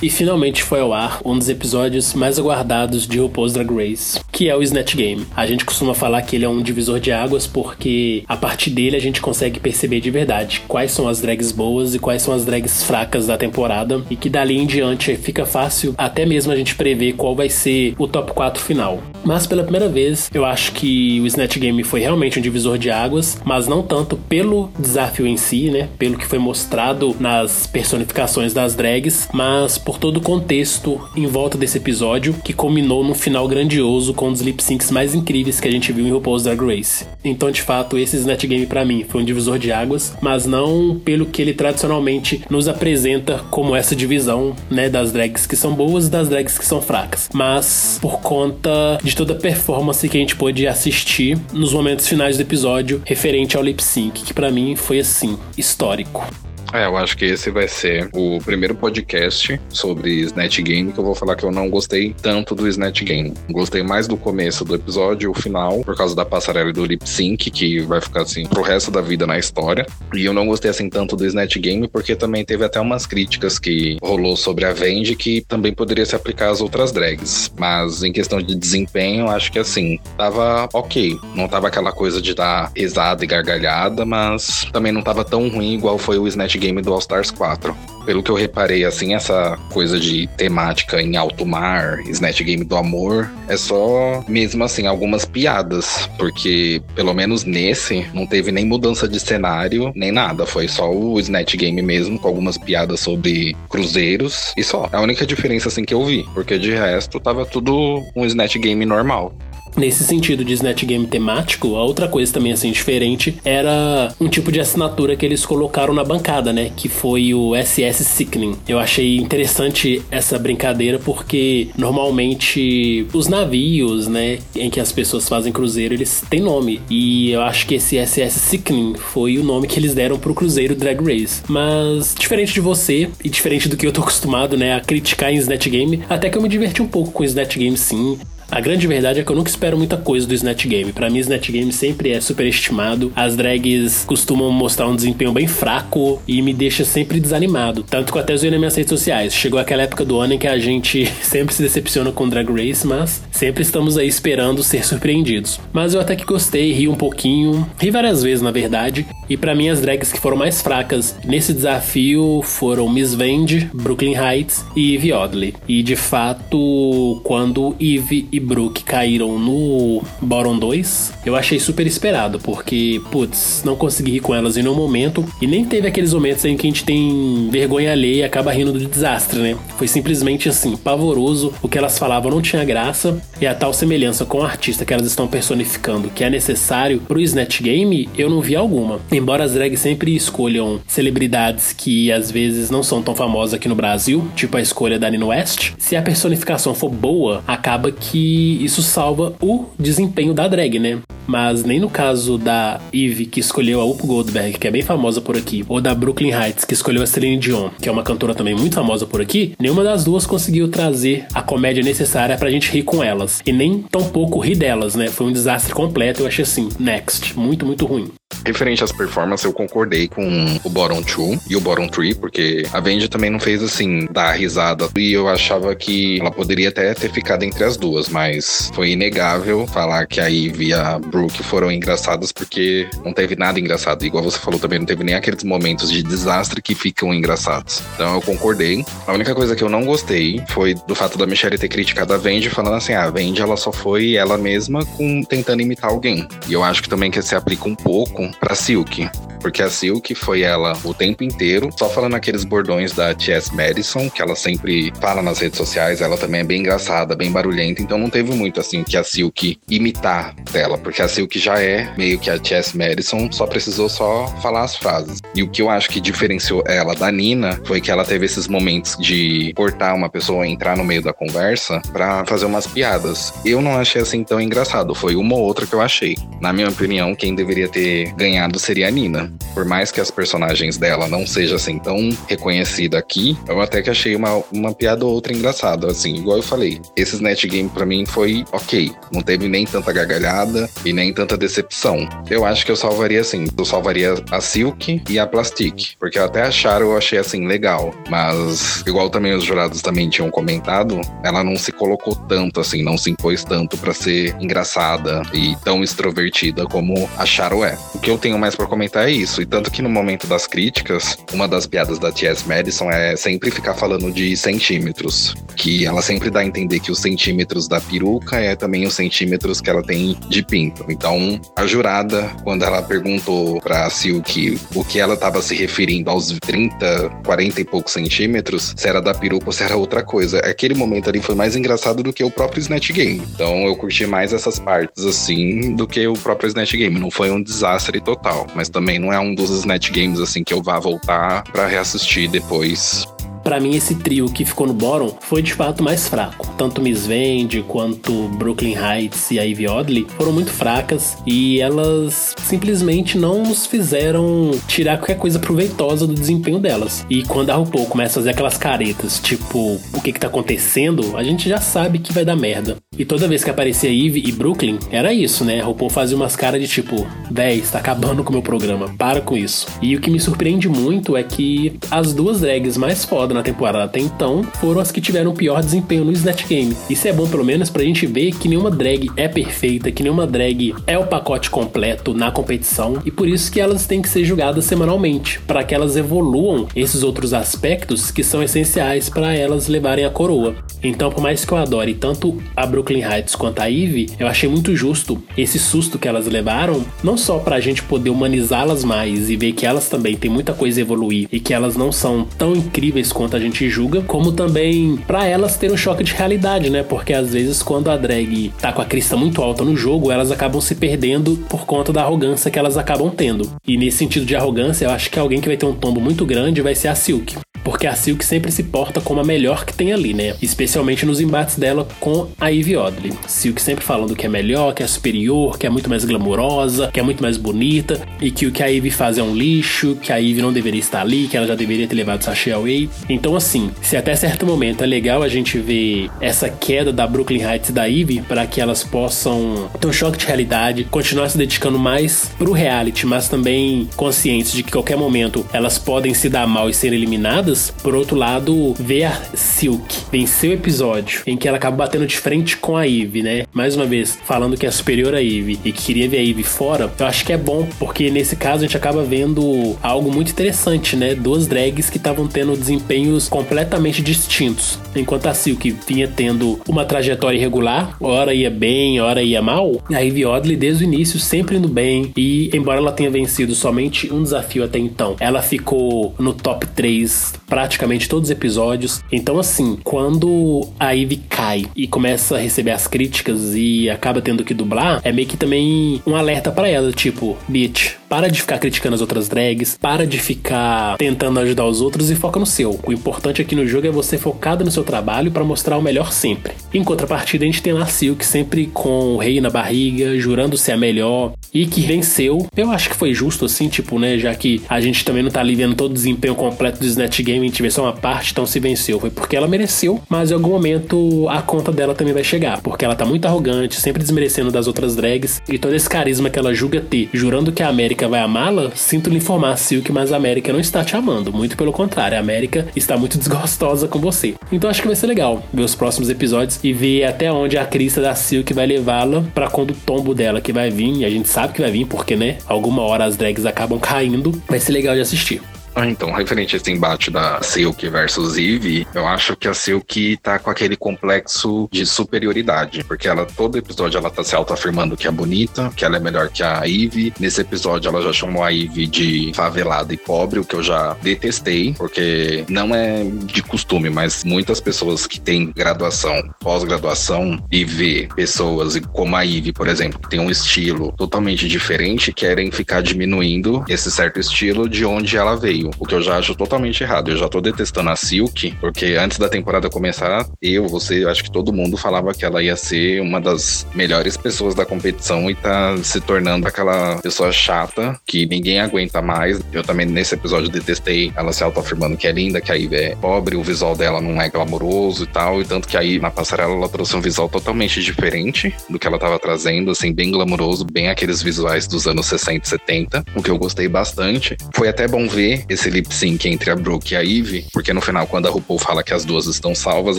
E finalmente foi ao ar um dos episódios mais aguardados de RuPaul's Drag Race, que é o Snatch Game. A gente costuma falar que ele é um divisor de águas porque a partir dele a gente consegue perceber de verdade quais são as drags boas e quais são as drags fracas da temporada e que dali em diante fica fácil até mesmo a gente prever qual vai ser o top 4 final. Mas pela primeira vez, eu acho que o Snatch Game foi realmente um divisor de águas, mas não tanto pelo desafio em si, né, pelo que foi mostrado nas personificações das drags, mas por todo o contexto em volta desse episódio, que culminou num final grandioso com um dos lip syncs mais incríveis que a gente viu em RuPaul's Drag Race. Então, de fato, esse Snatch Game para mim foi um divisor de águas, mas não pelo que ele tradicionalmente nos apresenta como essa divisão, né, das drags que são boas e das drags que são fracas, mas por conta de toda a performance que a gente pôde assistir nos momentos finais do episódio referente ao lip sync, que para mim foi assim, histórico. É, eu acho que esse vai ser o primeiro podcast sobre Snatch Game que eu vou falar que eu não gostei tanto do Snatch Game. Gostei mais do começo do episódio, o final, por causa da passarela do lip sync, que vai ficar assim pro resto da vida na história. E eu não gostei assim tanto do Snatch Game porque também teve até umas críticas que rolou sobre a Vendi que também poderia se aplicar às outras drags. Mas em questão de desempenho, acho que assim, tava ok. Não tava aquela coisa de dar risada e gargalhada, mas também não tava tão ruim igual foi o Snatch game do All Stars 4. Pelo que eu reparei, assim, essa coisa de temática em alto mar, Snatch Game do amor, é só mesmo assim algumas piadas, porque pelo menos nesse não teve nem mudança de cenário, nem nada, foi só o Snatch Game mesmo com algumas piadas sobre cruzeiros e só. É a única diferença assim que eu vi, porque de resto tava tudo um Snatch Game normal. Nesse sentido de Snatch Game temático, a outra coisa também assim diferente era um tipo de assinatura que eles colocaram na bancada, né? Que foi o SS Sickening. Eu achei interessante essa brincadeira porque normalmente os navios, né, em que as pessoas fazem cruzeiro, eles têm nome. E eu acho que esse SS Sickening foi o nome que eles deram pro cruzeiro Drag Race. Mas diferente de você e diferente do que eu tô acostumado, né, a criticar em Snatch Game, até que eu me diverti um pouco com Snatch Game sim. A grande verdade é que eu nunca espero muita coisa do Snatch Game. Para mim, Snatch Game sempre é superestimado. As drags costumam mostrar um desempenho bem fraco e me deixa sempre desanimado. Tanto que eu até zoei nas minhas redes sociais. Chegou aquela época do ano em que a gente sempre se decepciona com Drag Race, mas sempre estamos aí esperando ser surpreendidos. Mas eu até que gostei, ri um pouquinho, ri várias vezes na verdade. E para mim, as drags que foram mais fracas nesse desafio foram Miss Vende, Brooklyn Heights e Eve Oddly. E de fato, quando Eve e Brook caíram no Bottom 2, eu achei super esperado, porque, putz, não consegui rir com elas em nenhum momento, e nem teve aqueles momentos em que a gente tem vergonha alheia e acaba rindo do desastre, né? Foi simplesmente assim, pavoroso, o que elas falavam não tinha graça, e a tal semelhança com o artista que elas estão personificando que é necessário pro Snatch Game, eu não vi alguma. Embora as drags sempre escolham celebridades que às vezes não são tão famosas aqui no Brasil, tipo a escolha da Nina West, se a personificação for boa, acaba que isso salva o desempenho da drag, né? Mas nem no caso da Eve, que escolheu a Up Goldberg, que é bem famosa por aqui, ou da Brooklyn Heights, que escolheu a Celine Dion, que é uma cantora também muito famosa por aqui, nenhuma das duas conseguiu trazer a comédia necessária pra gente rir com elas. E nem tão pouco rir delas, né? Foi um desastre completo, eu achei assim, next. Muito, muito ruim. Referente às performances, eu concordei com o Bottom 2 e o Bottom 3, porque a Vendi também não fez assim, dar risada. E eu achava que ela poderia até ter ficado entre as duas, mas foi inegável falar que a Eve e a Brooke foram engraçadas, porque não teve nada engraçado. Igual você falou também, não teve nem aqueles momentos de desastre que ficam engraçados. Então eu concordei. A única coisa que eu não gostei foi do fato da Michelle ter criticado a Vendi, falando assim: ah, a Vendi ela só foi ela mesma com, tentando imitar alguém. E eu acho que também que se aplica um pouco para Silk. Porque a Silk foi ela o tempo inteiro, só falando aqueles bordões da T.S. Madison, que ela sempre fala nas redes sociais, ela também é bem engraçada, bem barulhenta, então não teve muito assim que a Silk imitar dela, porque a Silk já é meio que a T.S. Madison, só precisou só falar as frases. E o que eu acho que diferenciou ela da Nina foi que ela teve esses momentos de cortar uma pessoa, entrar no meio da conversa para fazer umas piadas. Eu não achei assim tão engraçado, foi uma ou outra que eu achei. Na minha opinião, quem deveria ter ganhado seria a Nina. Por mais que as personagens dela não sejam assim tão reconhecida aqui, eu até que achei uma, uma piada ou outra engraçada, assim, igual eu falei. Esse Snatch Game para mim foi ok, não teve nem tanta gargalhada e nem tanta decepção. Eu acho que eu salvaria assim, eu salvaria a Silk e a Plastic, porque até a Charo eu achei assim legal, mas igual também os jurados também tinham comentado, ela não se colocou tanto assim, não se impôs tanto para ser engraçada e tão extrovertida como a Charo é. O que eu tenho mais para comentar é isso, e tanto que no momento das críticas, uma das piadas da T.S. Madison é sempre ficar falando de centímetros, que ela sempre dá a entender que os centímetros da peruca é também os centímetros que ela tem de pinto. Então, a jurada, quando ela perguntou pra Silk o que ela estava se referindo aos 30, 40 e poucos centímetros, se era da peruca ou se era outra coisa. Aquele momento ali foi mais engraçado do que o próprio Snatch Game. Então, eu curti mais essas partes assim do que o próprio Snatch Game. Não foi um desastre total, mas também não é um dos Snatch Games assim que eu vá voltar para reassistir depois para mim esse trio que ficou no bottom foi de fato mais fraco. Tanto Miss Vende quanto Brooklyn Heights e Ivy Oddly foram muito fracas e elas simplesmente não nos fizeram tirar qualquer coisa proveitosa do desempenho delas. E quando a RuPaul começa a fazer aquelas caretas, tipo, o que que tá acontecendo, a gente já sabe que vai dar merda. E toda vez que aparecia Ivy e Brooklyn, era isso, né? A RuPaul fazia umas caras de tipo, véi, está acabando com o meu programa, para com isso. E o que me surpreende muito é que as duas drags mais foda na temporada até então foram as que tiveram pior desempenho no Snatch Game. Isso é bom pelo menos pra gente ver que nenhuma drag é perfeita, que nenhuma drag é o pacote completo na competição e por isso que elas têm que ser julgadas semanalmente, para que elas evoluam esses outros aspectos que são essenciais para elas levarem a coroa. Então, por mais que eu adore tanto a Brooklyn Heights quanto a Eve, eu achei muito justo esse susto que elas levaram, não só pra gente poder humanizá-las mais e ver que elas também têm muita coisa a evoluir e que elas não são tão incríveis quanto a gente julga, como também para elas ter um choque de realidade, né? Porque às vezes quando a drag tá com a crista muito alta no jogo, elas acabam se perdendo por conta da arrogância que elas acabam tendo. E nesse sentido de arrogância, eu acho que alguém que vai ter um tombo muito grande vai ser a Silk porque a Silk sempre se porta como a melhor que tem ali, né? Especialmente nos embates dela com a Ivy Oddly. Silk sempre falando que é melhor, que é superior, que é muito mais glamurosa, que é muito mais bonita e que o que a Ivy faz é um lixo, que a Ivy não deveria estar ali, que ela já deveria ter levado o sachê away. Então, assim, se até certo momento é legal a gente ver essa queda da Brooklyn Heights e da Ivy para que elas possam ter um choque de realidade, continuar se dedicando mais pro reality, mas também conscientes de que qualquer momento elas podem se dar mal e ser eliminadas por outro lado, ver a Silk vencer o episódio em que ela acaba batendo de frente com a Eve, né? Mais uma vez, falando que é superior a Eve e que queria ver a Eve fora, eu acho que é bom, porque nesse caso a gente acaba vendo algo muito interessante, né? Duas drags que estavam tendo desempenhos completamente distintos. Enquanto a Silk vinha tendo uma trajetória irregular, hora ia bem, hora ia mal, a Ivy Oddly desde o início sempre indo bem e embora ela tenha vencido somente um desafio até então, ela ficou no top 3 praticamente todos os episódios. Então, assim, quando a Ivy cai e começa a receber as críticas e acaba tendo que dublar, é meio que também um alerta para ela, tipo, bitch, para de ficar criticando as outras drags, para de ficar tentando ajudar os outros e foca no seu. O importante aqui no jogo é você focado no seu trabalho para mostrar o melhor sempre. Em contrapartida, a gente tem lá Silk sempre com o rei na barriga, jurando ser a melhor e que venceu. Eu acho que foi justo assim, tipo, né, já que a gente também não tá ali vendo todo o desempenho completo do Snatch Game, a gente vê só uma parte, então se venceu foi porque ela mereceu, mas em algum momento a conta dela também vai chegar, porque ela tá muito arrogante, sempre desmerecendo das outras drags e todo esse carisma que ela julga ter, jurando que a América vai amá-la, sinto lhe informar, Silk, mas a América não está te amando. Muito pelo contrário, a América está muito desgostosa com você. Então acho que vai ser legal ver os próximos episódios e ver até onde a crista da Silk vai levá-la para quando o tombo dela que vai vir, e a gente sabe que vai vir, porque, né? Alguma hora as drags acabam caindo. Vai ser legal de assistir. Ah, então, referente a esse embate da Silk versus Eve, eu acho que a Silk tá com aquele complexo de superioridade, porque ela, todo episódio, ela tá se autoafirmando que é bonita, que ela é melhor que a Eve. Nesse episódio, ela já chamou a Eve de favelada e pobre, o que eu já detestei, porque não é de costume, mas muitas pessoas que têm graduação, pós-graduação, e vê pessoas como a Eve, por exemplo, que tem um estilo totalmente diferente, querem ficar diminuindo esse certo estilo de onde ela veio. Aquilo. O que eu já acho totalmente errado. Eu já tô detestando a Silk, porque antes da temporada começar, eu, você, eu acho que todo mundo falava que ela ia ser uma das melhores pessoas da competição e tá se tornando aquela pessoa chata que ninguém aguenta mais. Eu também nesse episódio detestei ela se autoafirmando que é linda, que a Ivy é pobre, o visual dela não é glamouroso e tal, e tanto que aí na passarela ela trouxe um visual totalmente diferente do que ela tava trazendo, assim, bem glamouroso, bem aqueles visuais dos anos 60 e 70, o que eu gostei bastante. Foi até bom ver esse lip sync entre a Brooke e a Ivy, porque no final, quando a RuPaul fala que as duas estão salvas,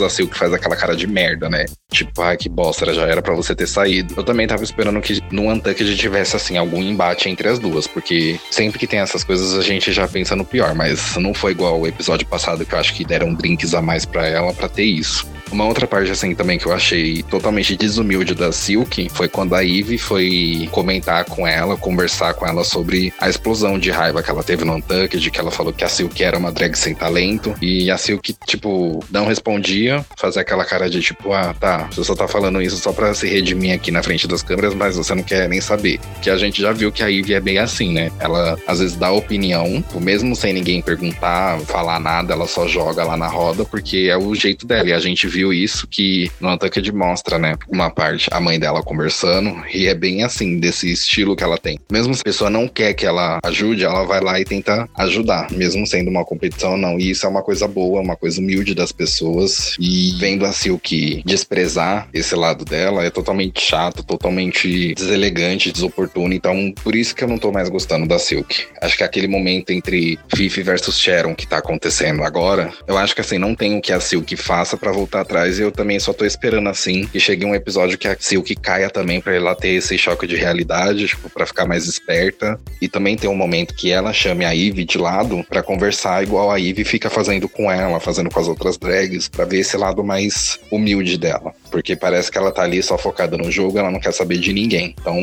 a Silk faz aquela cara de merda, né? Tipo, ai que bosta, já era para você ter saído. Eu também tava esperando que no Untucked tivesse, assim, algum embate entre as duas, porque sempre que tem essas coisas a gente já pensa no pior, mas não foi igual o episódio passado que eu acho que deram drinks a mais para ela para ter isso. Uma outra parte, assim, também que eu achei totalmente desumilde da Silk foi quando a Eve foi comentar com ela, conversar com ela sobre a explosão de raiva que ela teve no Untucked, que ela falou que a Silk era uma drag sem talento. E a Silk, tipo, não respondia, fazia aquela cara de tipo, ah, tá, você só tá falando isso só pra se redimir aqui na frente das câmeras, mas você não quer nem saber. Que a gente já viu que a Eve é bem assim, né? Ela às vezes dá opinião, mesmo sem ninguém perguntar, falar nada, ela só joga lá na roda, porque é o jeito dela. E a gente viu viu isso que no Untucked mostra, né? Uma parte, a mãe dela conversando, e é bem assim, desse estilo que ela tem. Mesmo se a pessoa não quer que ela ajude, ela vai lá e tenta ajudar, mesmo sendo uma competição ou não. E isso é uma coisa boa, uma coisa humilde das pessoas. E vendo assim o que desprezar esse lado dela é totalmente chato, totalmente deselegante, desoportuno. Então, por isso que eu não tô mais gostando da Silk. Acho que aquele momento entre Fifi versus Sharon que tá acontecendo agora, eu acho que assim, não tem o que a Silk faça para voltar atrás. Eu também só tô esperando assim que chegue um episódio que a Silk caia também para ela ter esse choque de realidade, tipo, para ficar mais esperta. E também tem um momento que ela chame a Ivy de lado para conversar igual a Ivy fica fazendo com ela, fazendo com as outras drags, para ver esse lado mais humilde dela. Porque parece que ela tá ali só focada no jogo, ela não quer saber de ninguém. Então,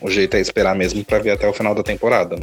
o jeito é esperar mesmo para ver até o final da temporada.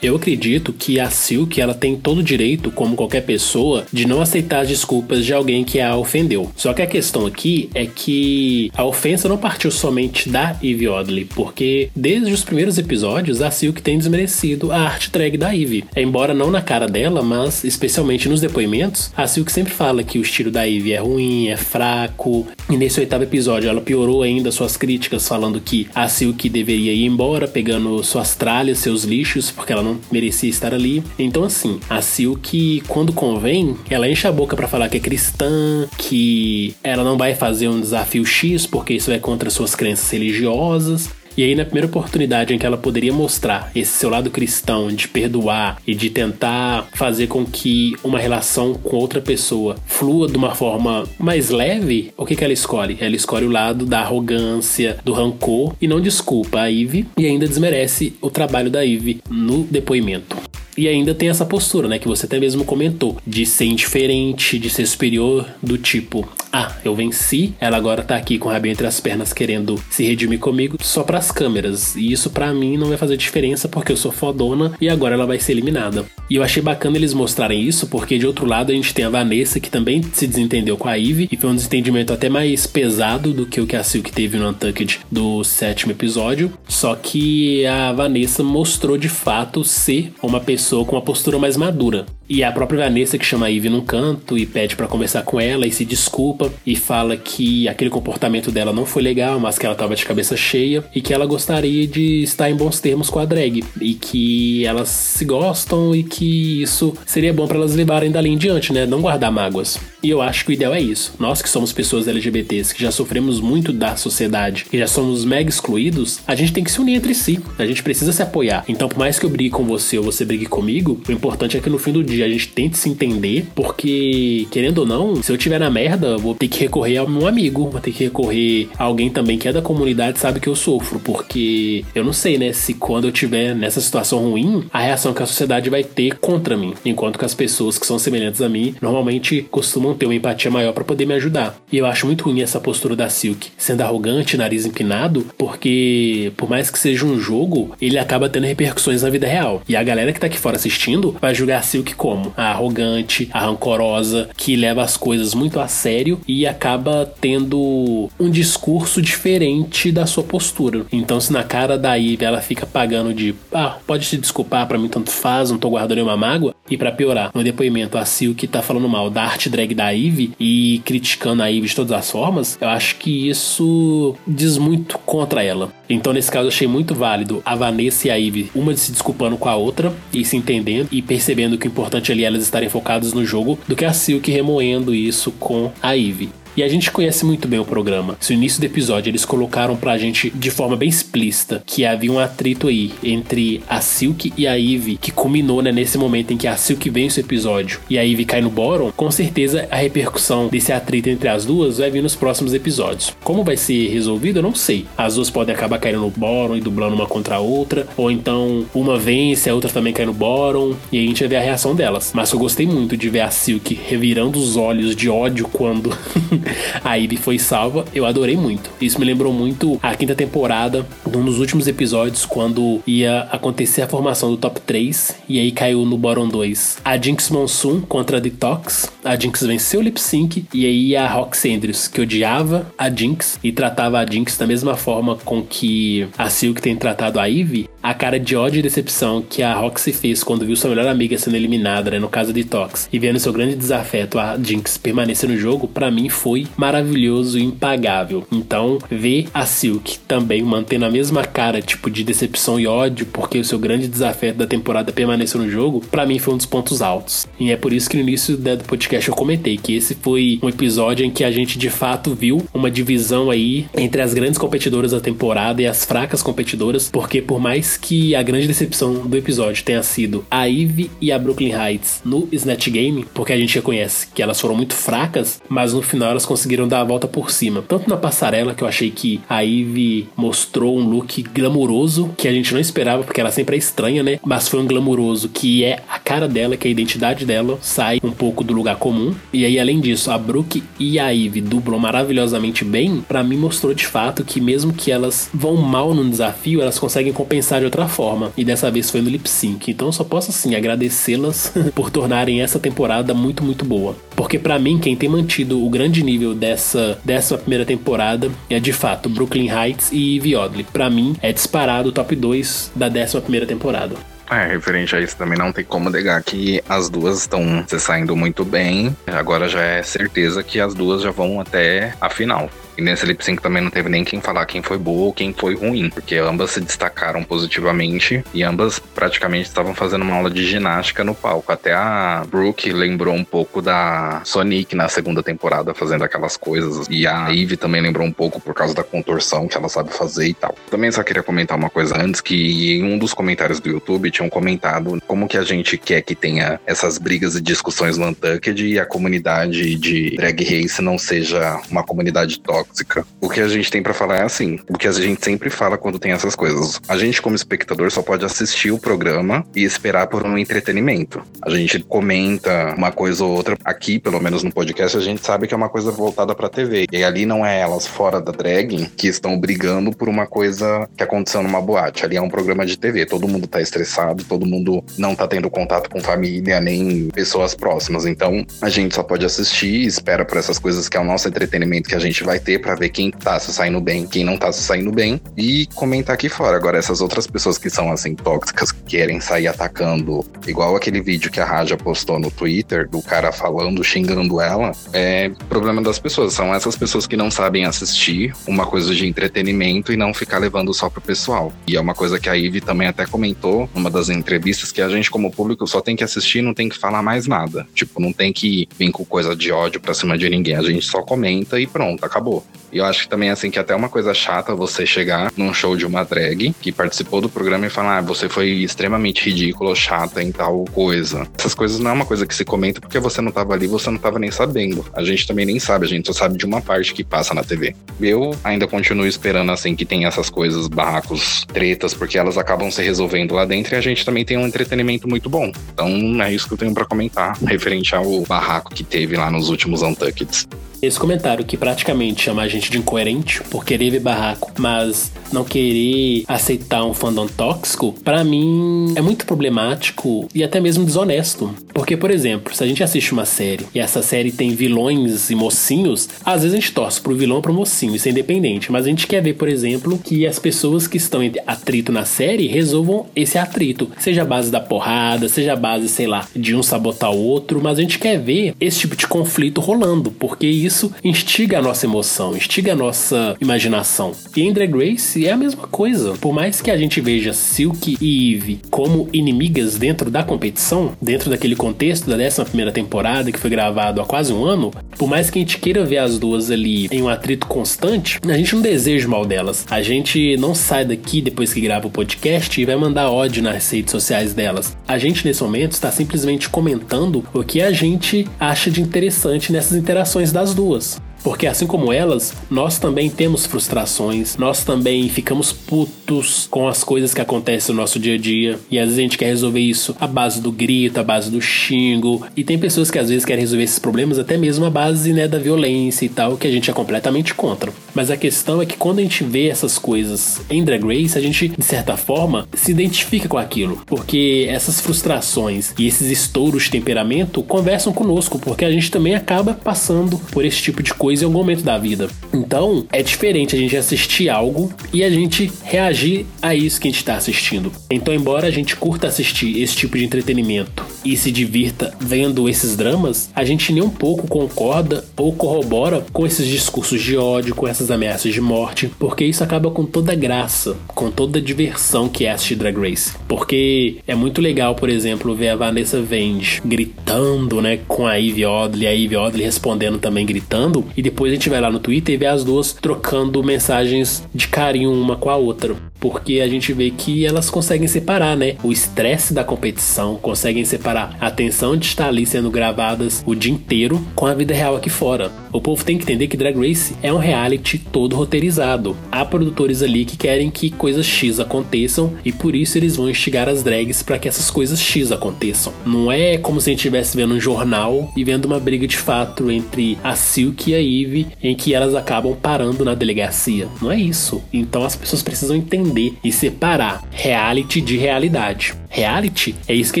Eu acredito que a Silk ela tem todo o direito, como qualquer pessoa, de não aceitar as desculpas de alguém que a ofendeu. Só que a questão aqui é que a ofensa não partiu somente da Eve Oddly, porque desde os primeiros episódios a Silk tem desmerecido a arte drag da Eve. Embora não na cara dela, mas especialmente nos depoimentos, a Silk sempre fala que o estilo da Eve é ruim, é fraco. E nesse oitavo episódio ela piorou ainda suas críticas, falando que a Silk deveria ir embora, pegando suas tralhas, seus lixos, porque ela não merecia estar ali. Então, assim, a Silk, quando convém, ela enche a boca para falar que é cristã, que ela não vai fazer um desafio X porque isso é contra suas crenças religiosas. E aí, na primeira oportunidade em que ela poderia mostrar esse seu lado cristão de perdoar e de tentar fazer com que uma relação com outra pessoa flua de uma forma mais leve, o que, que ela escolhe? Ela escolhe o lado da arrogância, do rancor e não desculpa a Eve e ainda desmerece o trabalho da Eve no depoimento. E ainda tem essa postura, né, que você até mesmo comentou, de ser indiferente, de ser superior, do tipo, ah, eu venci, ela agora tá aqui com o rabinho entre as pernas querendo se redimir comigo só para as câmeras. E isso para mim não vai fazer diferença porque eu sou fodona e agora ela vai ser eliminada. E eu achei bacana eles mostrarem isso porque de outro lado a gente tem a Vanessa que também se desentendeu com a Eve e foi um desentendimento até mais pesado do que o que a Silk teve no Untucked do sétimo episódio. Só que a Vanessa mostrou de fato ser uma pessoa com uma postura mais madura. E a própria Vanessa que chama a Eve num canto e pede para conversar com ela e se desculpa e fala que aquele comportamento dela não foi legal, mas que ela tava de cabeça cheia e que ela gostaria de estar em bons termos com a drag e que elas se gostam e que isso seria bom para elas levarem dali em diante, né? Não guardar mágoas. E eu acho que o ideal é isso. Nós que somos pessoas LGBTs, que já sofremos muito da sociedade, que já somos mega excluídos, a gente tem que se unir entre si. A gente precisa se apoiar. Então, por mais que eu brigue com você ou você brigue comigo, o importante é que no fim do dia a gente tente se entender, porque, querendo ou não, se eu tiver na merda, vou ter que recorrer a um amigo, vou ter que recorrer a alguém também que é da comunidade sabe que eu sofro, porque eu não sei, né, se quando eu tiver nessa situação ruim, a reação que a sociedade vai ter contra mim, enquanto que as pessoas que são semelhantes a mim normalmente costumam ter uma empatia maior para poder me ajudar. E eu acho muito ruim essa postura da Silk, sendo arrogante, nariz empinado, porque por mais que seja um jogo, ele acaba tendo repercussões na vida real. E a galera que tá aqui fora assistindo vai julgar a Silk como a arrogante, a rancorosa, que leva as coisas muito a sério e acaba tendo um discurso diferente da sua postura. Então, se na cara da Eve ela fica pagando de, ah, pode te desculpar, para mim tanto faz, não tô guardando nenhuma mágoa, e para piorar, no depoimento a Silk tá falando mal da arte drag da Eve e criticando a Eve de todas as formas, eu acho que isso diz muito contra ela. Então, nesse caso, achei muito válido a Vanessa e a Eve, uma se desculpando com a outra e se entendendo e percebendo que o importante ali é elas estarem focadas no jogo, do que a Silk remoendo isso com a Eve. E a gente conhece muito bem o programa. Se no início do episódio eles colocaram pra gente de forma bem explícita que havia um atrito aí entre a Silk e a Eve, que culminou né, nesse momento em que a Silk vence o episódio e a Eve cai no Boron, com certeza a repercussão desse atrito entre as duas vai vir nos próximos episódios. Como vai ser resolvido, eu não sei. As duas podem acabar caindo no Boron e dublando uma contra a outra, ou então uma vence, a outra também cai no Boron, e aí a gente vai ver a reação delas. Mas eu gostei muito de ver a Silk revirando os olhos de ódio quando a Ivy foi salva, eu adorei muito. Isso me lembrou muito a quinta temporada, um dos últimos episódios, quando ia acontecer a formação do top 3, e aí caiu no bottom 2 a Jinx Monsoon contra a Detox. A Jinx venceu o lip sync, e aí a Roxy Andrews, que odiava a Jinx e tratava a Jinx da mesma forma com que a Silk tem tratado a Ivy, a cara de ódio e decepção que a Roxy fez quando viu sua melhor amiga sendo eliminada, né, no caso de Detox, e vendo seu grande desafeto a Jinx permanecer no jogo, para mim foi maravilhoso e impagável. Então, ver a Silk também mantendo a mesma cara, tipo, de decepção e ódio, porque o seu grande desafeto da temporada permaneceu no jogo, para mim foi um dos pontos altos. E é por isso que no início do podcast eu comentei que esse foi um episódio em que a gente de fato viu uma divisão aí entre as grandes competidoras da temporada e as fracas competidoras, porque por mais que a grande decepção do episódio tenha sido a Eve e a Brooklyn Heights no Snatch Game, porque a gente reconhece que elas foram muito fracas, mas no final elas conseguiram dar a volta por cima. Tanto na passarela, que eu achei que a Eve mostrou um look glamouroso, que a gente não esperava, porque ela sempre é estranha, né? Mas foi um glamouroso que é a cara dela, que é a identidade dela, sai um pouco do lugar comum. E aí, além disso, a Brooke e a Eve dublam maravilhosamente bem. para mim, mostrou de fato que mesmo que elas vão mal no desafio, elas conseguem compensar de outra forma. E dessa vez foi no lip sync. Então eu só posso assim agradecê-las por tornarem essa temporada muito, muito boa. Porque para mim, quem tem mantido o grande nível dessa décima primeira temporada é de fato Brooklyn Heights e Eve Oddly. Pra mim, é disparado o top 2 da décima primeira temporada. É, referente a isso também não tem como negar que as duas estão se saindo muito bem. Agora já é certeza que as duas já vão até a final. E nesse lip sync também não teve nem quem falar quem foi boa ou quem foi ruim, porque ambas se destacaram positivamente e ambas praticamente estavam fazendo uma aula de ginástica no palco. Até a Brooke lembrou um pouco da Sonic na segunda temporada fazendo aquelas coisas. E a Eve também lembrou um pouco por causa da contorção que ela sabe fazer e tal. Também só queria comentar uma coisa antes, que em um dos comentários do YouTube tinham comentado como que a gente quer que tenha essas brigas e discussões no Untucked e a comunidade de drag race não seja uma comunidade tóxica tóxica. O que a gente tem para falar é assim, o que a gente sempre fala quando tem essas coisas. A gente como espectador só pode assistir o programa e esperar por um entretenimento. A gente comenta uma coisa ou outra aqui, pelo menos no podcast, a gente sabe que é uma coisa voltada para TV. E ali não é elas fora da drag que estão brigando por uma coisa que aconteceu numa boate. Ali é um programa de TV. Todo mundo tá estressado, todo mundo não tá tendo contato com família nem pessoas próximas. Então, a gente só pode assistir, espera por essas coisas que é o nosso entretenimento que a gente vai ter para ver quem tá se saindo bem, quem não tá se saindo bem e comentar aqui fora. Agora, essas outras pessoas que são assim tóxicas, que querem sair atacando, igual aquele vídeo que a Raja postou no Twitter, do cara falando, xingando ela, é problema das pessoas. São essas pessoas que não sabem assistir uma coisa de entretenimento e não ficar levando só pro pessoal. E é uma coisa que a Ivy também até comentou numa das entrevistas que a gente, como público, só tem que assistir não tem que falar mais nada. Tipo, não tem que vir com coisa de ódio pra cima de ninguém. A gente só comenta e pronto, acabou. E eu acho que também, assim, que é até uma coisa chata você chegar num show de uma drag que participou do programa e falar, ah, você foi extremamente ridículo, chata em tal coisa. Essas coisas não é uma coisa que se comenta porque você não tava ali, você não tava nem sabendo. A gente também nem sabe, a gente só sabe de uma parte que passa na TV. Eu ainda continuo esperando, assim, que tem essas coisas, barracos, tretas, porque elas acabam se resolvendo lá dentro e a gente também tem um entretenimento muito bom. Então é isso que eu tenho para comentar, referente ao barraco que teve lá nos últimos Untuckeds. Esse comentário que praticamente chama a gente de incoerente por querer ver barraco, mas não querer aceitar um fandom tóxico, para mim é muito problemático e até mesmo desonesto. Porque, por exemplo, se a gente assiste uma série e essa série tem vilões e mocinhos, às vezes a gente torce pro vilão ou pro mocinho, isso é independente. Mas a gente quer ver, por exemplo, que as pessoas que estão em atrito na série resolvam esse atrito. Seja a base da porrada, seja a base, sei lá, de um sabotar o outro, mas a gente quer ver esse tipo de conflito rolando, porque isso instiga a nossa emoção, instiga a nossa imaginação. E em Drag Race é a mesma coisa. Por mais que a gente veja Silk e Eve como inimigas dentro da competição, dentro daquele contexto da 11 primeira temporada que foi gravado há quase um ano, por mais que a gente queira ver as duas ali em um atrito constante, a gente não deseja o mal delas. A gente não sai daqui depois que grava o podcast e vai mandar ódio nas redes sociais delas. A gente nesse momento está simplesmente comentando o que a gente acha de interessante nessas interações das duas. Porque assim como elas, nós também temos frustrações, nós também ficamos putos com as coisas que acontecem no nosso dia a dia. E às vezes a gente quer resolver isso à base do grito, à base do xingo. E tem pessoas que às vezes querem resolver esses problemas até mesmo à base né, da violência e tal, que a gente é completamente contra. Mas a questão é que quando a gente vê essas coisas em Drag Race, a gente, de certa forma, se identifica com aquilo. Porque essas frustrações e esses estouros de temperamento conversam conosco, porque a gente também acaba passando por esse tipo de coisa coisa em algum momento da vida. Então, é diferente a gente assistir algo e a gente reagir a isso que a gente está assistindo. Então, embora a gente curta assistir esse tipo de entretenimento e se divirta vendo esses dramas, a gente nem um pouco concorda ou corrobora com esses discursos de ódio, com essas ameaças de morte, porque isso acaba com toda a graça, com toda a diversão que é assistir Drag Race. Porque é muito legal, por exemplo, ver a Vanessa Venge gritando, né, com a Eve Odley, a Eve Odley respondendo também gritando, e depois a gente vai lá no Twitter e vê as duas trocando mensagens de carinho uma com a outra porque a gente vê que elas conseguem separar, né? O estresse da competição, conseguem separar a tensão de estar ali sendo gravadas o dia inteiro com a vida real aqui fora. O povo tem que entender que Drag Race é um reality todo roteirizado. Há produtores ali que querem que coisas X aconteçam e por isso eles vão instigar as drags para que essas coisas X aconteçam. Não é como se a gente estivesse vendo um jornal e vendo uma briga de fato entre a Silk e a Eve em que elas acabam parando na delegacia. Não é isso. Então as pessoas precisam entender entender e separar reality de realidade. Reality é isso que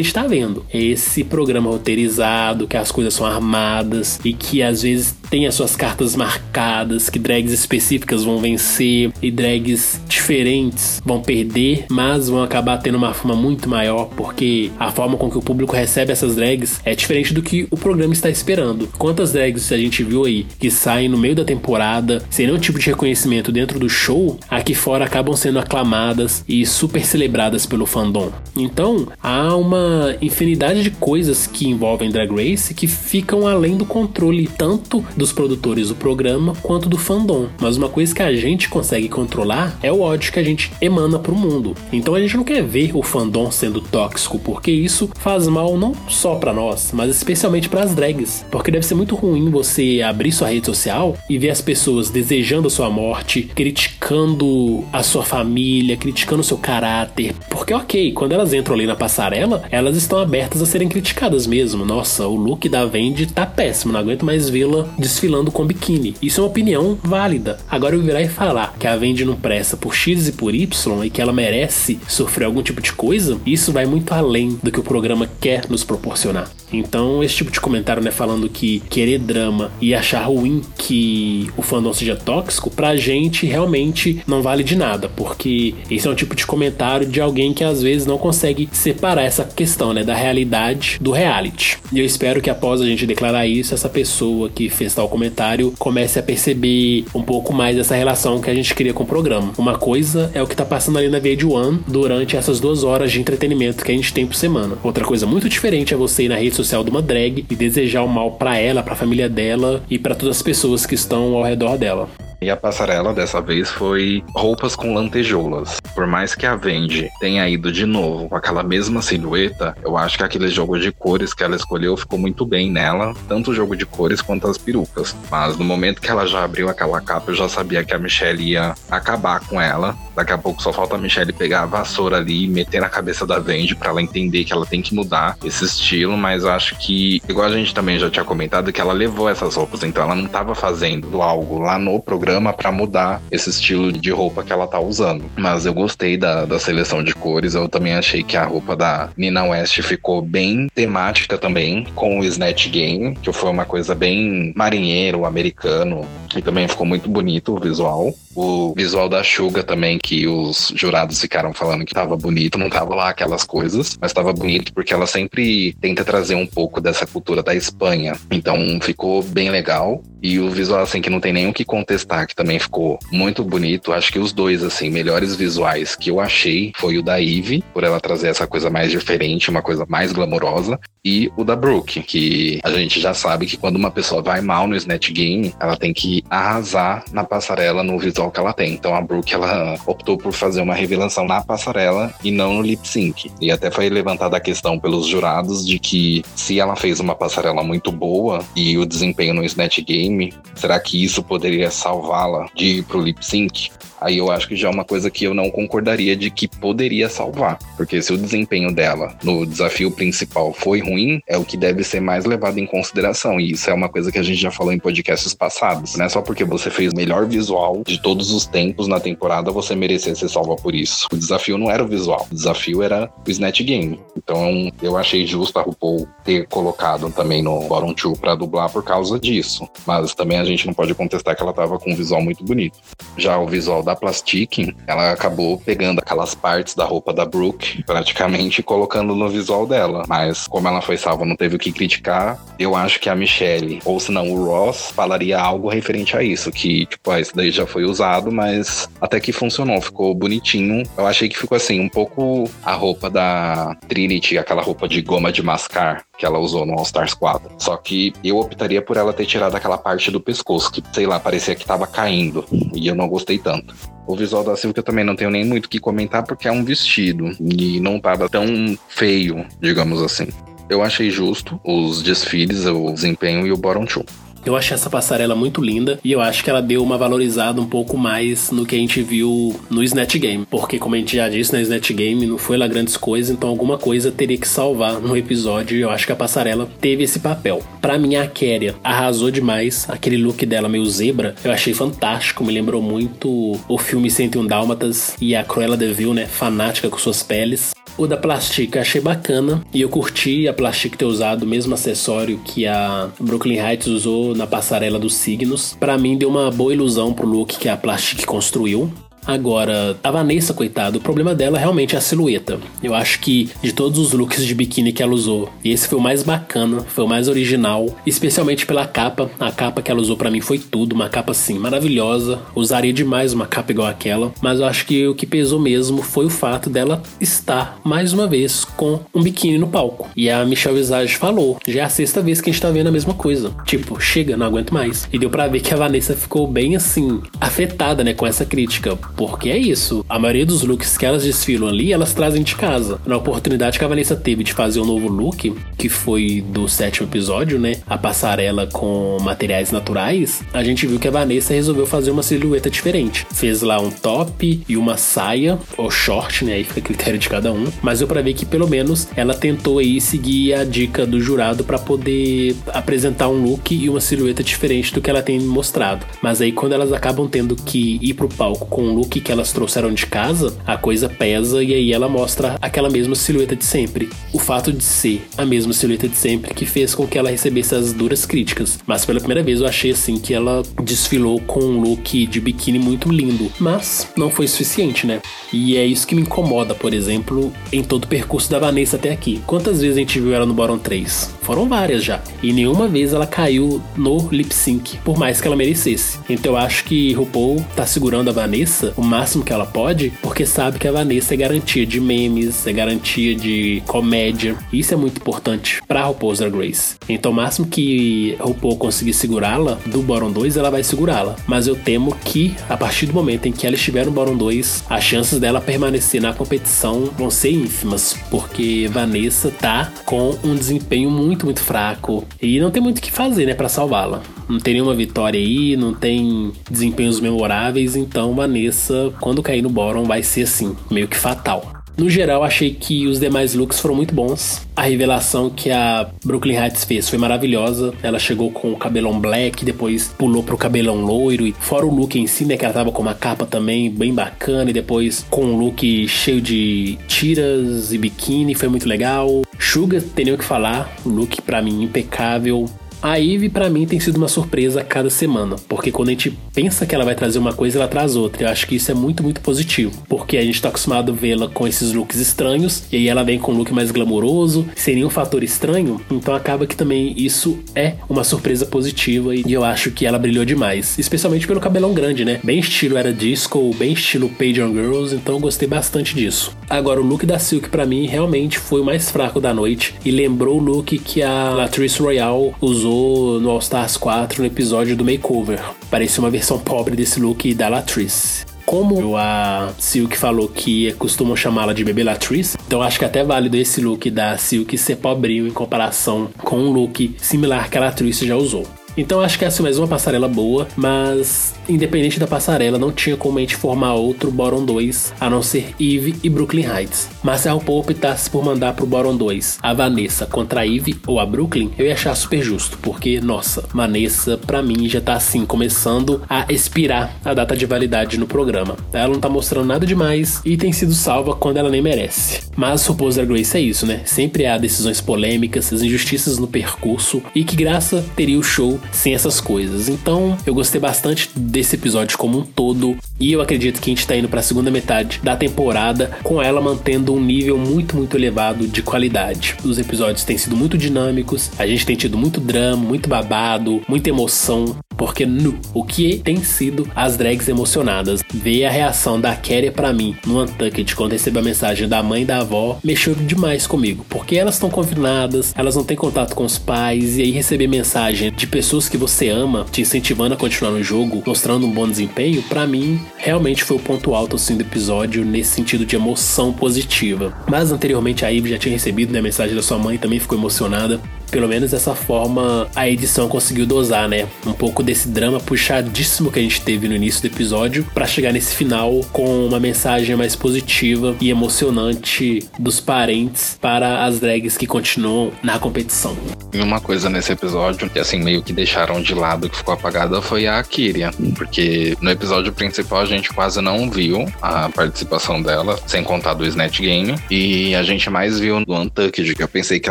a gente tá vendo. É esse programa roteirizado, que as coisas são armadas e que às vezes tem as suas cartas marcadas, que drags específicas vão vencer e drags diferentes vão perder, mas vão acabar tendo uma fama muito maior, porque a forma com que o público recebe essas drags é diferente do que o programa está esperando. Quantas drags a gente viu aí que saem no meio da temporada sem nenhum tipo de reconhecimento dentro do show, aqui fora acabam sendo aclamadas e super celebradas pelo fandom. Então, há uma infinidade de coisas que envolvem Drag Race que ficam além do controle tanto dos produtores do programa quanto do fandom. Mas uma coisa que a gente consegue controlar é o ódio que a gente emana pro mundo. Então a gente não quer ver o fandom sendo tóxico, porque isso faz mal não só para nós, mas especialmente para as drags. Porque deve ser muito ruim você abrir sua rede social e ver as pessoas desejando a sua morte, criticando a sua família, criticando o seu caráter. Porque, ok, quando elas entram ali na passarela, elas estão abertas a serem criticadas mesmo. Nossa, o look da Vendi tá péssimo, não aguento mais vê-la desfilando com biquíni. Isso é uma opinião válida. Agora eu virar e falar que a Vendi não presta por X e por Y e que ela merece sofrer algum tipo de coisa, isso vai muito além do que o programa quer nos proporcionar. Então, esse tipo de comentário, né, falando que querer drama e achar ruim que o fandom seja tóxico, pra gente realmente não vale de nada, porque esse é um tipo de comentário de alguém que às vezes não consegue separar essa questão, né, da realidade do reality. E eu espero que após a gente declarar isso, essa pessoa que fez tal comentário comece a perceber um pouco mais essa relação que a gente cria com o programa. Uma coisa é o que tá passando ali na VH1 durante essas duas horas de entretenimento que a gente tem por semana. Outra coisa muito diferente é você ir na rede social de uma drag e desejar o mal para ela, para a família dela e para todas as pessoas que estão ao redor dela. E a passarela dessa vez foi roupas com lantejoulas. Por mais que a Vendi tenha ido de novo com aquela mesma silhueta, eu acho que aquele jogo de cores que ela escolheu ficou muito bem nela, tanto o jogo de cores quanto as perucas. Mas no momento que ela já abriu aquela capa, eu já sabia que a Michelle ia acabar com ela. Daqui a pouco só falta a Michelle pegar a vassoura ali e meter na cabeça da Vendi para ela entender que ela tem que mudar esse estilo, mas acho que, igual a gente também já tinha comentado, que ela levou essas roupas, então ela não estava fazendo algo lá no programa para mudar esse estilo de roupa que ela tá usando. Mas eu gostei da, da seleção de cores, eu também achei que a roupa da Nina West ficou bem temática também, com o Snatch Game, que foi uma coisa bem marinheiro, americano, e também ficou muito bonito o visual. O visual da Suga também, que os jurados ficaram falando que tava bonito, não tava lá aquelas coisas, mas tava bonito porque ela sempre tenta trazer um pouco dessa cultura da Espanha. Então ficou bem legal. E o visual, assim, que não tem o que contestar, que também ficou muito bonito. Acho que os dois, assim, melhores visuais que eu achei foi o da Eve, por ela trazer essa coisa mais diferente, uma coisa mais glamourosa. E o da Brooke, que a gente já sabe que quando uma pessoa vai mal no Snatch Game, ela tem que arrasar na passarela no visual que ela tem. Então a Brooke, ela optou por fazer uma revelação na passarela e não no lip sync. E até foi levantada a questão pelos jurados de que se ela fez uma passarela muito boa e o desempenho no Snatch Game, será que isso poderia salvá-la de ir pro lip sync? Aí eu acho que já é uma coisa que eu não concordaria de que poderia salvar. Porque se o desempenho dela no desafio principal foi ruim, é o que deve ser mais levado em consideração. E isso é uma coisa que a gente já falou em podcasts passados. Não é só porque você fez o melhor visual de todos os tempos na temporada, você merecer ser salva por isso. O desafio não era o visual, o desafio era o Snatch Game. Então eu achei justo a RuPaul ter colocado também no Bottom 2 pra dublar por causa disso. Mas também a gente não pode contestar que ela tava com um visual muito bonito. Já o visual da Plastic, ela acabou pegando aquelas partes da roupa da Brooke, praticamente colocando no visual dela. Mas como ela foi salva, não teve o que criticar, eu acho que a Michelle, ou se não o Ross, falaria algo referente a isso, que tipo, ah, isso daí já foi usado, mas até que funcionou, ficou bonitinho. Eu achei que ficou assim, um pouco a roupa da Trinity, aquela roupa de goma de mascar, que ela usou no All Stars 4. Só que eu optaria por ela ter tirado aquela parte do pescoço, que, sei lá, parecia que tava caindo. E eu não gostei tanto. O visual da Silvia eu também não tenho nem muito o que comentar, porque é um vestido. E não tava tão feio, digamos assim. Eu achei justo os desfiles, o desempenho e o bottom two. Eu achei essa passarela muito linda e eu acho que ela deu uma valorizada um pouco mais no que a gente viu no Snatch Game. Porque, como a gente já disse, na Snatch Game não foi lá grandes coisas, então alguma coisa teria que salvar no episódio e eu acho que a passarela teve esse papel. Para mim, a Kéria arrasou demais. Aquele look dela meio zebra, eu achei fantástico, me lembrou muito o filme 101 Dálmatas e a Cruella de Vil, né? Fanática com suas peles. O da Plastic achei bacana e eu curti a Plastic ter usado o mesmo acessório que a Brooklyn Heights usou na passarela dos signos. Para mim deu uma boa ilusão pro look que a Plastic construiu. Agora, a Vanessa, coitada, o problema dela realmente é a silhueta. Eu acho que de todos os looks de biquíni que ela usou, esse foi o mais bacana, foi o mais original, especialmente pela capa. A capa que ela usou para mim foi tudo, uma capa assim maravilhosa. Usaria demais uma capa igual aquela, mas eu acho que o que pesou mesmo foi o fato dela estar mais uma vez com um biquíni no palco. E a Michelle Visage falou: já é a sexta vez que a gente tá vendo a mesma coisa. Tipo, chega, não aguento mais. E deu pra ver que a Vanessa ficou bem assim, afetada, né, com essa crítica porque é isso. A maioria dos looks que elas desfilam ali, elas trazem de casa. Na oportunidade que a Vanessa teve de fazer um novo look, que foi do sétimo episódio, né? A passarela com materiais naturais, a gente viu que a Vanessa resolveu fazer uma silhueta diferente. Fez lá um top e uma saia, ou short, né? Aí fica a critério de cada um. Mas eu para ver que pelo menos ela tentou aí seguir a dica do jurado para poder apresentar um look e uma silhueta diferente do que ela tem mostrado. Mas aí quando elas acabam tendo que ir pro palco com um look look que elas trouxeram de casa, a coisa pesa e aí ela mostra aquela mesma silhueta de sempre. O fato de ser a mesma silhueta de sempre que fez com que ela recebesse as duras críticas. Mas pela primeira vez eu achei assim que ela desfilou com um look de biquíni muito lindo. Mas não foi suficiente, né? E é isso que me incomoda, por exemplo, em todo o percurso da Vanessa até aqui. Quantas vezes a gente viu ela no Bottom 3? Foram várias já. E nenhuma vez ela caiu no lip sync, por mais que ela merecesse. Então eu acho que RuPaul tá segurando a Vanessa o máximo que ela pode, porque sabe que a Vanessa é garantia de memes, é garantia de comédia. Isso é muito importante pra RuPaul's Drag Race. Então o máximo que RuPaul conseguir segurá-la do Bottom 2, ela vai segurá-la. Mas eu temo que, a partir do momento em que ela estiver no Bottom 2, as chances dela permanecer na competição vão ser ínfimas, porque Vanessa tá com um desempenho muito, muito fraco e não tem muito o que fazer, né, para salvá-la. Não tem nenhuma vitória aí, não tem desempenhos memoráveis, então Vanessa, quando cair no bottom, vai ser assim, meio que fatal. No geral, achei que os demais looks foram muito bons. A revelação que a Brooklyn Heights fez foi maravilhosa. Ela chegou com o cabelão black, depois pulou pro cabelão loiro. E fora o look em si, né? Que ela tava com uma capa também bem bacana. E depois com um look cheio de tiras e biquíni. Foi muito legal. Suga, tem nem o que falar. O look para mim impecável. A Eve, para mim, tem sido uma surpresa cada semana, porque quando a gente pensa que ela vai trazer uma coisa, ela traz outra. Eu acho que isso é muito, muito positivo, porque a gente tá acostumado a vê-la com esses looks estranhos, e aí ela vem com um look mais glamouroso, sem nenhum fator estranho, então acaba que também isso é uma surpresa positiva, e eu acho que ela brilhou demais, especialmente pelo cabelão grande, né? Bem estilo era disco, bem estilo Page on Girls, então eu gostei bastante disso. Agora, o look da Silk para mim realmente foi o mais fraco da noite, e lembrou o look que a Latrice Royale usou usou no All Stars 4 no episódio do Makeover. Parecia uma versão pobre desse look da Latrice. Como a Silk falou que costumam chamá-la de Bebê Latrice, então acho que até é válido esse look da Silk ser pobrinho em comparação com um look similar que a Latrice já usou. Então acho que essa é mais uma passarela boa, mas independente da passarela, não tinha como a gente formar outro Boron 2 a não ser Eve e Brooklyn Heights. Mas se a RuPaul optasse por mandar pro Boron 2 a Vanessa contra a Eve ou a Brooklyn, eu ia achar super justo, porque, nossa, Vanessa pra mim já tá assim, começando a expirar a data de validade no programa. Ela não tá mostrando nada demais e tem sido salva quando ela nem merece. Mas RuPaul's Drag Race é isso, né? Sempre há decisões polêmicas, as injustiças no percurso e que graça teria o show sem essas coisas. Então, eu gostei bastante desse episódio como um todo. E eu acredito que a gente tá indo pra segunda metade da temporada com ela mantendo um nível muito, muito elevado de qualidade. Os episódios têm sido muito dinâmicos, a gente tem tido muito drama, muito babado, muita emoção. Porque no, o que tem sido as drags emocionadas. Ver a reação da Kerry para mim no Untucked quando recebeu a mensagem da mãe e da avó mexeu demais comigo. Porque elas estão confinadas, elas não têm contato com os pais, e aí receber mensagem de pessoas que você ama te incentivando a continuar no jogo, mostrando um bom desempenho, para mim realmente foi o ponto alto assim, do episódio nesse sentido de emoção positiva. Mas anteriormente a Ivy já tinha recebido né, a mensagem da sua mãe, também ficou emocionada. Pelo menos dessa forma a edição conseguiu dosar, né? Um pouco desse drama puxadíssimo que a gente teve no início do episódio para chegar nesse final com uma mensagem mais positiva e emocionante dos parentes para as drags que continuam na competição. E uma coisa nesse episódio que assim meio que deixaram de lado que ficou apagada foi a Kyria, porque no episódio principal a gente quase não viu a participação dela, sem contar do Snatch Game, e a gente mais viu no Untucked, que eu pensei que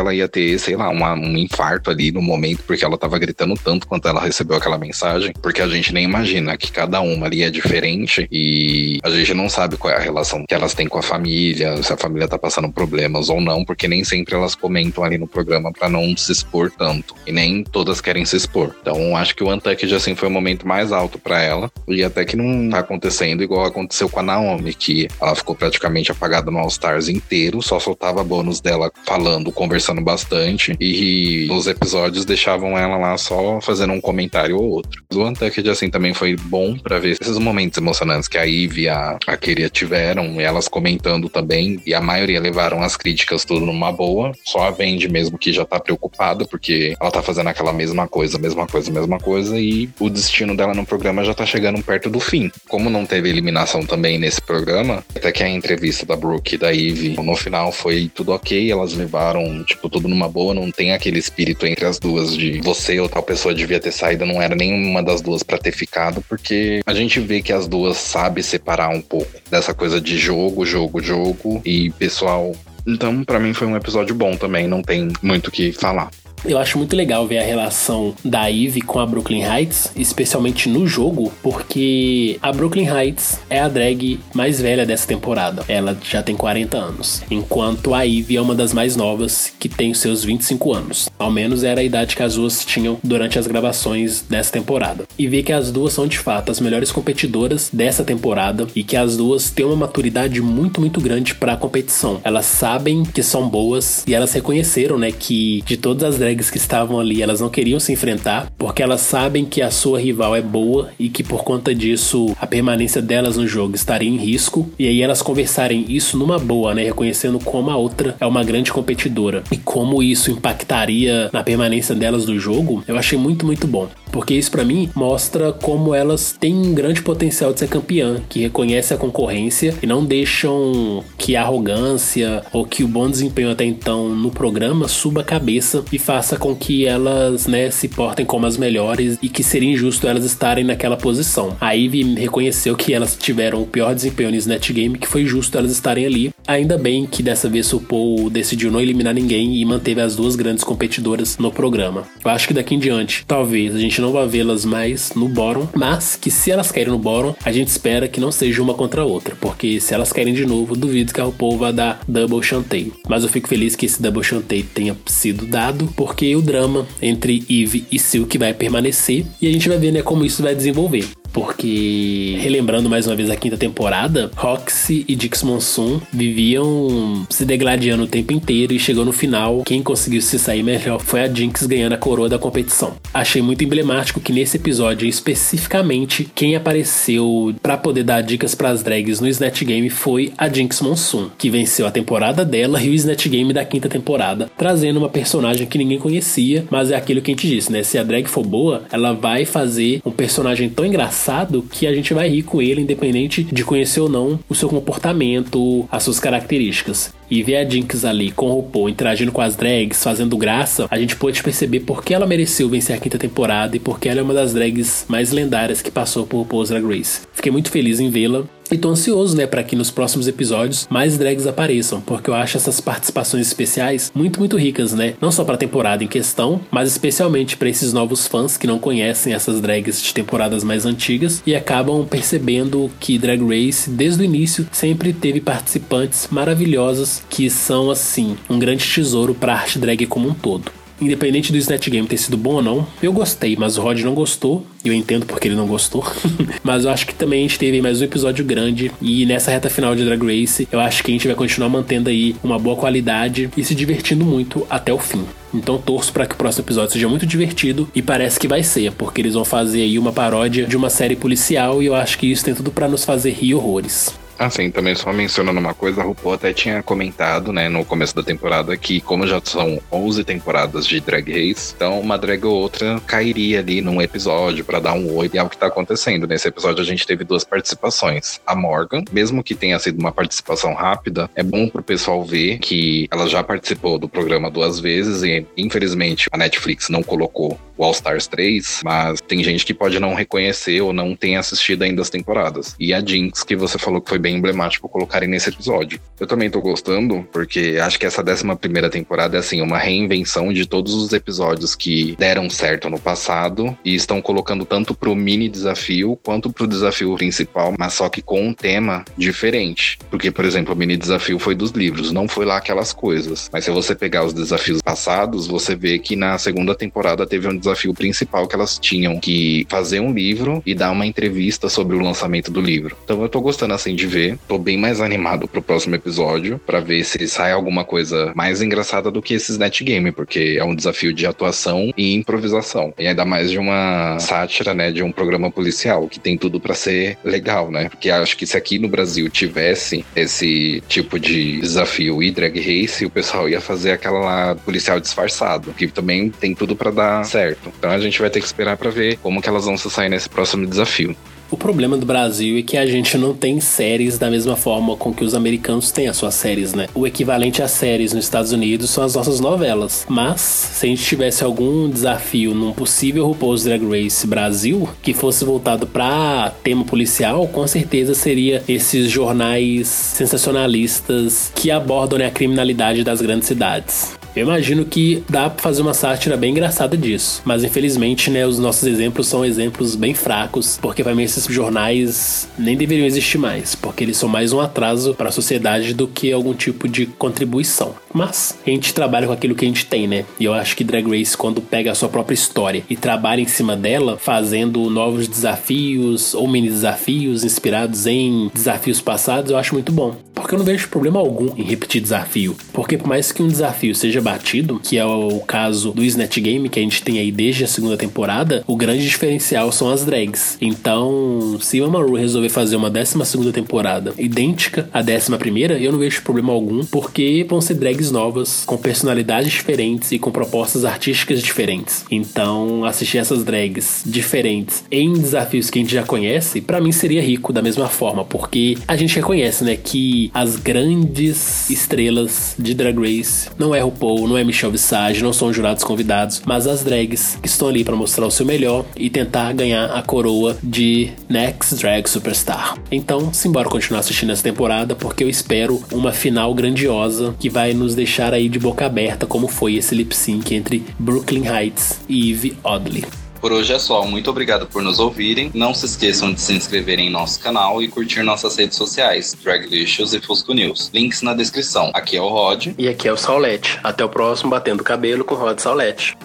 ela ia ter, sei lá, uma um infarto ali no momento, porque ela tava gritando tanto quanto ela recebeu aquela mensagem, porque a gente nem imagina que cada uma ali é diferente e a gente não sabe qual é a relação que elas têm com a família, se a família tá passando problemas ou não, porque nem sempre elas comentam ali no programa para não se expor tanto. E nem todas querem se expor. Então acho que o Untucked assim foi o momento mais alto para ela e até que não tá acontecendo igual aconteceu com a Naomi, que ela ficou praticamente apagada no All Stars inteiro, só soltava bônus dela falando, conversando bastante e os episódios deixavam ela lá só fazendo um comentário ou outro. O Untucked, assim, também foi bom para ver esses momentos emocionantes que a Ivy e a, a Keria tiveram, e elas comentando também, e a maioria levaram as críticas tudo numa boa. Só a Vendi mesmo que já tá preocupada, porque ela tá fazendo aquela mesma coisa, mesma coisa, mesma coisa, e o destino dela no programa já tá chegando perto do fim. Como não teve eliminação também nesse programa, até que a entrevista da Brooke e da Ivy, no final foi tudo ok, elas levaram, tipo, tudo numa boa, não tem aquele aquele espírito entre as duas de você ou tal pessoa devia ter saído, não era nenhuma das duas para ter ficado, porque a gente vê que as duas sabem separar um pouco dessa coisa de jogo, jogo, jogo e pessoal. Então, para mim foi um episódio bom também, não tem muito o que falar. Eu acho muito legal ver a relação da Eve com a Brooklyn Heights, especialmente no jogo, porque a Brooklyn Heights é a drag mais velha dessa temporada. Ela já tem 40 anos, enquanto a Eve é uma das mais novas, que tem seus 25 anos. Ao menos era a idade que as duas tinham durante as gravações dessa temporada. E ver que as duas são de fato as melhores competidoras dessa temporada e que as duas têm uma maturidade muito, muito grande para a competição. Elas sabem que são boas e elas reconheceram, né, que de todas as drags que estavam ali, elas não queriam se enfrentar porque elas sabem que a sua rival é boa e que por conta disso a permanência delas no jogo estaria em risco. E aí elas conversarem isso numa boa, né, reconhecendo como a outra é uma grande competidora e como isso impactaria na permanência delas no jogo, eu achei muito, muito bom. Porque isso para mim mostra como elas têm um grande potencial de ser campeã, que reconhece a concorrência e não deixam que a arrogância ou que o bom desempenho até então no programa suba a cabeça e faça com que elas, né, se portem como as melhores e que seria injusto elas estarem naquela posição. A Ivy reconheceu que elas tiveram o pior desempenho no Snatch Game, que foi justo elas estarem ali. Ainda bem que dessa vez o Paul decidiu não eliminar ninguém e manteve as duas grandes competidoras no programa. Eu acho que daqui em diante, talvez a gente não vá vê-las mais no bottom, mas que se elas caírem no bottom, a gente espera que não seja uma contra a outra, porque se elas caírem de novo, duvido que a RuPaul vá dar double chanteio. Mas eu fico feliz que esse double chanteio tenha sido dado, porque o drama entre Eve e Silk vai permanecer e a gente vai ver né, como isso vai desenvolver porque relembrando mais uma vez a quinta temporada, Roxy e Dix Monsoon viviam se degladiando o tempo inteiro e chegou no final, quem conseguiu se sair melhor foi a Jinx ganhando a coroa da competição. Achei muito emblemático que nesse episódio especificamente quem apareceu para poder dar dicas para as drags no Snatch Game foi a Jinx Monsoon, que venceu a temporada dela e o Snatch Game da quinta temporada, trazendo uma personagem que ninguém conhecia, mas é aquilo que a gente disse, né? Se a drag for boa, ela vai fazer um personagem tão engraçado engraçado que a gente vai rir com ele, independente de conhecer ou não o seu comportamento, as suas características. E ver a Jinx ali com o RuPaul interagindo com as drags, fazendo graça, a gente pode perceber por que ela mereceu vencer a quinta temporada e porque ela é uma das drags mais lendárias que passou por RuPaul's Drag Race. Fiquei muito feliz em vê-la e tô ansioso, né, para que nos próximos episódios mais drags apareçam, porque eu acho essas participações especiais muito, muito ricas, né? Não só para a temporada em questão, mas especialmente para esses novos fãs que não conhecem essas drags de temporadas mais antigas e acabam percebendo que Drag Race, desde o início, sempre teve participantes maravilhosas que são, assim, um grande tesouro para a arte drag como um todo. Independente do Snatch Game ter sido bom ou não, eu gostei, mas o Rod não gostou. Eu entendo porque ele não gostou. mas eu acho que também a gente teve mais um episódio grande. E nessa reta final de Drag Race, eu acho que a gente vai continuar mantendo aí uma boa qualidade e se divertindo muito até o fim. Então torço para que o próximo episódio seja muito divertido e parece que vai ser, porque eles vão fazer aí uma paródia de uma série policial e eu acho que isso tem tudo para nos fazer rir horrores. Assim, também só mencionando uma coisa, a RuPaul até tinha comentado, né, no começo da temporada, que como já são 11 temporadas de Drag Race, então uma drag ou outra cairia ali num episódio para dar um oi, e é o que tá acontecendo. Nesse episódio a gente teve duas participações. A Morgan, mesmo que tenha sido uma participação rápida, é bom pro pessoal ver que ela já participou do programa duas vezes e, infelizmente, a Netflix não colocou o All Stars 3, mas tem gente que pode não reconhecer ou não tem assistido ainda as temporadas. E a Jinx, que você falou que foi bem emblemático colocarem nesse episódio. Eu também tô gostando, porque acho que essa 11 primeira temporada é assim, uma reinvenção de todos os episódios que deram certo no passado e estão colocando tanto pro mini desafio quanto pro desafio principal, mas só que com um tema diferente. Porque, por exemplo, o mini desafio foi dos livros, não foi lá aquelas coisas. Mas se você pegar os desafios passados, você vê que na segunda temporada teve um desafio principal que elas tinham que fazer um livro e dar uma entrevista sobre o lançamento do livro. Então eu tô gostando assim de ver. Tô bem mais animado pro próximo episódio para ver se sai alguma coisa mais engraçada do que esses net game, porque é um desafio de atuação e improvisação. E ainda mais de uma sátira, né, de um programa policial, que tem tudo para ser legal, né? Porque acho que se aqui no Brasil tivesse esse tipo de desafio e drag race, o pessoal ia fazer aquela lá policial disfarçado, que também tem tudo para dar certo. Então a gente vai ter que esperar para ver como que elas vão se sair nesse próximo desafio. O problema do Brasil é que a gente não tem séries da mesma forma com que os americanos têm as suas séries, né? O equivalente a séries nos Estados Unidos são as nossas novelas. Mas, se a gente tivesse algum desafio num possível RuPaul's Drag Race Brasil, que fosse voltado para tema policial, com certeza seria esses jornais sensacionalistas que abordam né, a criminalidade das grandes cidades. Eu imagino que dá pra fazer uma sátira bem engraçada disso. Mas infelizmente, né, os nossos exemplos são exemplos bem fracos, porque para mim esses jornais nem deveriam existir mais, porque eles são mais um atraso para a sociedade do que algum tipo de contribuição. Mas a gente trabalha com aquilo que a gente tem, né? E eu acho que Drag Race, quando pega a sua própria história e trabalha em cima dela, fazendo novos desafios ou mini desafios inspirados em desafios passados, eu acho muito bom. Porque eu não vejo problema algum em repetir desafio. Porque por mais que um desafio seja batido, que é o caso do Snatch Game, que a gente tem aí desde a segunda temporada, o grande diferencial são as drags. Então, se a Maru resolver fazer uma décima segunda temporada idêntica à décima primeira, eu não vejo problema algum, porque vão ser drags novas, com personalidades diferentes e com propostas artísticas diferentes. Então, assistir essas drags diferentes em desafios que a gente já conhece, para mim seria rico da mesma forma, porque a gente reconhece, né, que as grandes estrelas de Drag Race não é RuPaul, não é Michelle Visage, não são jurados convidados, mas as drags que estão ali para mostrar o seu melhor e tentar ganhar a coroa de Next Drag Superstar. Então, simbora continuar assistindo essa temporada, porque eu espero uma final grandiosa que vai nos deixar aí de boca aberta, como foi esse lip sync entre Brooklyn Heights e Eve Oddly. Por hoje é só. Muito obrigado por nos ouvirem. Não se esqueçam de se inscrever em nosso canal e curtir nossas redes sociais, Draglicious e Fusco News. Links na descrição. Aqui é o Rod. E aqui é o Saulete. Até o próximo Batendo Cabelo com Rod Saulete.